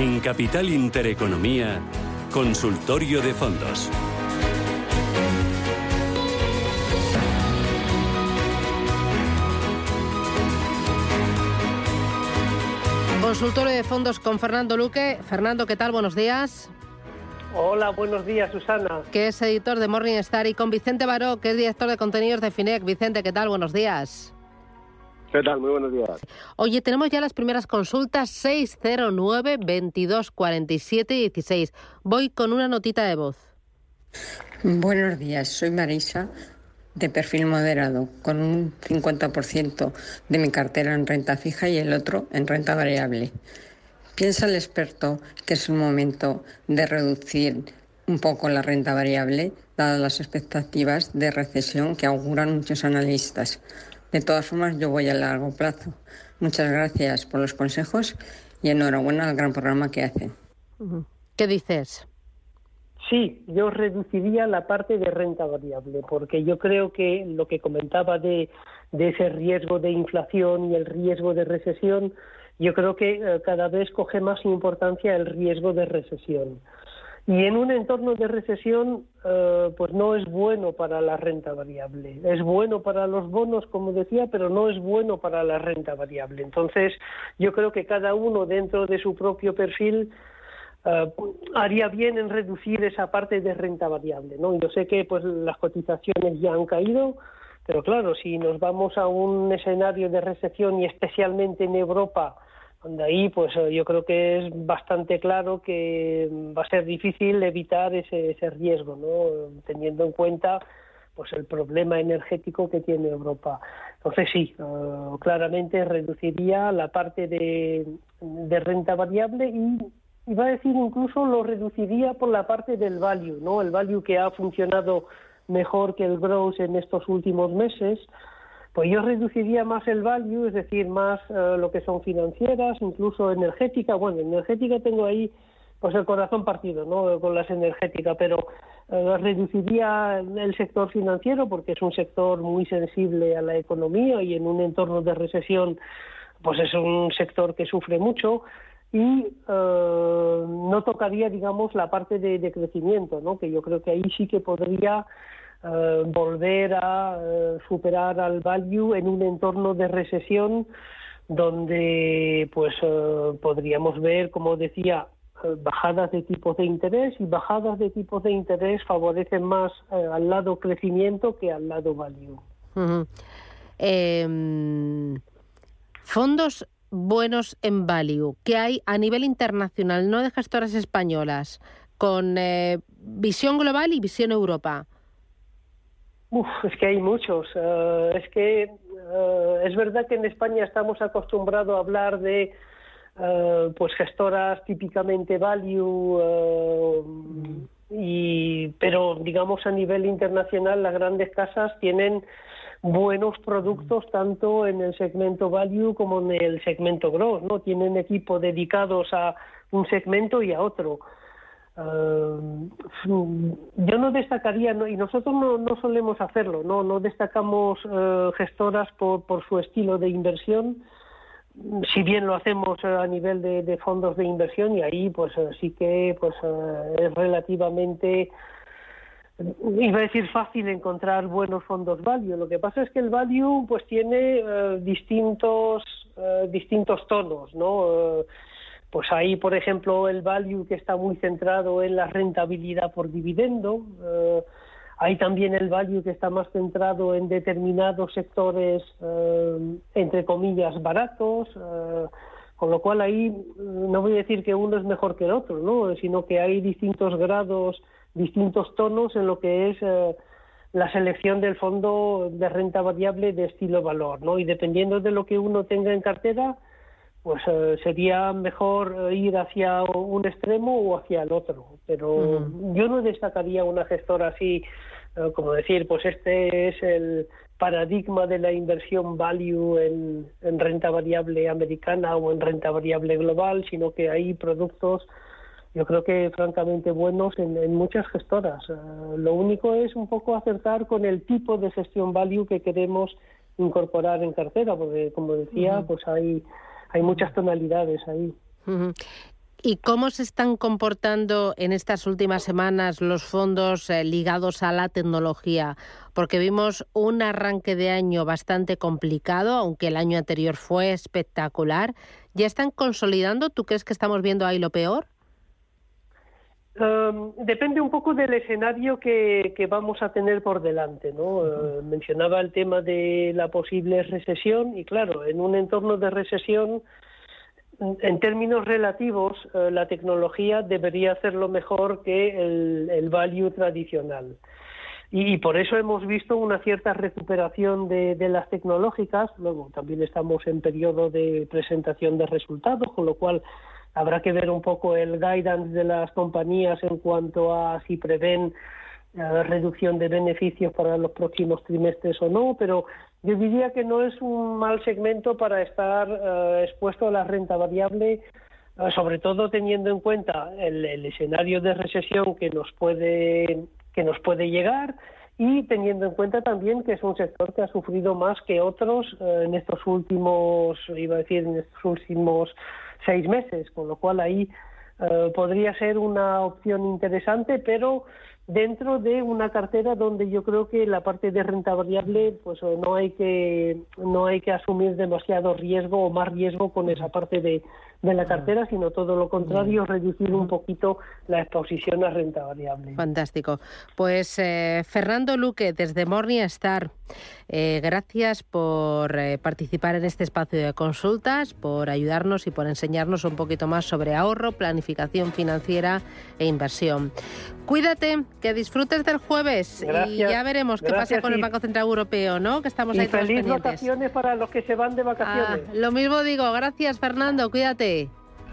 En Capital Intereconomía, Consultorio de Fondos. Consultorio de fondos con Fernando Luque. Fernando, ¿qué tal? Buenos días. Hola, buenos días, Susana. Que es editor de Morningstar y con Vicente Baró, que es director de contenidos de FINEC. Vicente, ¿qué tal? Buenos días. ¿Qué tal? Muy buenos días. Oye, tenemos ya las primeras consultas 609 22 47 16. Voy con una notita de voz. Buenos días, soy Marisa de perfil moderado, con un 50% de mi cartera en renta fija y el otro en renta variable. ¿Piensa el experto que es un momento de reducir un poco la renta variable, dadas las expectativas de recesión que auguran muchos analistas? De todas formas, yo voy a largo plazo. Muchas gracias por los consejos y enhorabuena al gran programa que hacen. ¿Qué dices? Sí, yo reduciría la parte de renta variable, porque yo creo que lo que comentaba de, ese riesgo de inflación y el riesgo de recesión, yo creo que eh, cada vez coge más importancia el riesgo de recesión. Y en un entorno de recesión, eh, pues no es bueno para la renta variable. Es bueno para los bonos, como decía, pero no es bueno para la renta variable. Entonces, yo creo que cada uno dentro de su propio perfil eh, haría bien en reducir esa parte de renta variable. ¿no? Yo sé que pues las cotizaciones ya han caído, pero claro, si nos vamos a un escenario de recesión y especialmente en Europa, donde ahí pues eh, yo creo que es bastante claro que va a ser difícil evitar ese, ese riesgo, ¿no? teniendo en cuenta pues el problema energético que tiene Europa. Entonces sí, eh, claramente reduciría la parte de, de renta variable y iba a decir incluso lo reduciría por la parte del value, ¿no? El value que ha funcionado mejor que el growth en estos últimos meses, pues yo reduciría más el value, es decir, más eh, lo que son financieras, incluso energética. Bueno, energética tengo ahí pues el corazón partido, ¿no? Con las energéticas, pero eh, reduciría el sector financiero porque es un sector muy sensible a la economía y en un entorno de recesión, pues es un sector que sufre mucho y eh, no tocaría, digamos, la parte de, crecimiento, ¿no? que yo creo que ahí sí que podría eh, volver a eh, superar al value en un entorno de recesión donde pues podríamos ver, como decía, bajadas de tipos de interés y bajadas de tipos de interés favorecen más al lado crecimiento que al lado value. Em, fondos buenos en value que hay a nivel internacional, no de gestoras españolas, con eh, visión global y visión Europa? Uf, es que hay muchos. Eh, es que eh, es verdad que en España estamos acostumbrados a hablar de pues gestoras típicamente value y pero digamos a nivel internacional las grandes casas tienen buenos productos tanto en el segmento value como en el segmento growth, ¿no? Tienen equipos dedicados a un segmento y a otro. Uh, yo no destacaría, y nosotros no, solemos hacerlo, no, no destacamos uh, gestoras por, su estilo de inversión, si bien lo hacemos a nivel de, fondos de inversión y ahí pues sí que pues es relativamente iba a decir fácil encontrar buenos fondos value. Lo que pasa es que el value pues tiene eh, distintos eh, distintos tonos, ¿no? Eh, pues ahí, por ejemplo, el value que está muy centrado en la rentabilidad por dividendo. hay también el value que está más centrado en determinados sectores, entre comillas, baratos. con lo cual ahí no voy a decir que uno es mejor que el otro, ¿no? Sino que hay distintos grados distintos tonos en lo que es eh, la selección del fondo de renta variable de estilo valor, ¿no? Y dependiendo de lo que uno tenga en cartera, pues eh, sería mejor eh, ir hacia un extremo o hacia el otro. Pero yo no destacaría una gestora así, como decir, pues este es el paradigma de la inversión value en, en renta variable americana o en renta variable global, sino que hay productos yo creo que francamente buenos en, muchas gestoras. Eh, lo único es un poco acertar con el tipo de gestión value que queremos incorporar en cartera, porque como decía, pues hay, hay muchas tonalidades ahí. ¿Y cómo se están comportando en estas últimas semanas los fondos eh, ligados a la tecnología? Porque vimos un arranque de año bastante complicado, aunque el año anterior fue espectacular. ¿Ya están consolidando? ¿Tú crees que estamos viendo ahí lo peor? Um, depende un poco del escenario que, vamos a tener por delante. ¿no? Eh, mencionaba el tema de la posible recesión y claro, en un entorno de recesión en términos relativos, eh, la tecnología debería hacerlo mejor que el, value tradicional. Y, por eso hemos visto una cierta recuperación de, las tecnológicas. Luego también estamos en periodo de presentación de resultados, con lo cual habrá que ver un poco el guidance de las compañías en cuanto a si prevén eh, reducción de beneficios para los próximos trimestres o no, pero yo diría que no es un mal segmento para estar eh, expuesto a la renta variable, eh, sobre todo teniendo en cuenta el, escenario de recesión que nos puede que nos puede llegar y teniendo en cuenta también que es un sector que ha sufrido más que otros eh, en estos últimos, iba a decir, en estos últimos seis meses, con lo cual ahí podría ser una opción interesante, pero dentro de una cartera donde yo creo que la parte de renta variable pues no hay que no hay que asumir demasiado riesgo o más riesgo con esa parte de, de la cartera, sino todo lo contrario, reducir un poquito la exposición a renta variable. Fantástico. Pues eh, Fernando Luque, desde Morningstar, eh, gracias por eh, participar en este espacio de consultas, por ayudarnos y por enseñarnos un poquito más sobre ahorro, planificación financiera e inversión. Cuídate, que disfrutes del jueves y ya veremos qué pasa con el Banco Central Europeo, ¿no? Que estamos ahí feliz vacaciones para los que se van de vacaciones. Ah, lo mismo digo, gracias Fernando, cuídate tarde.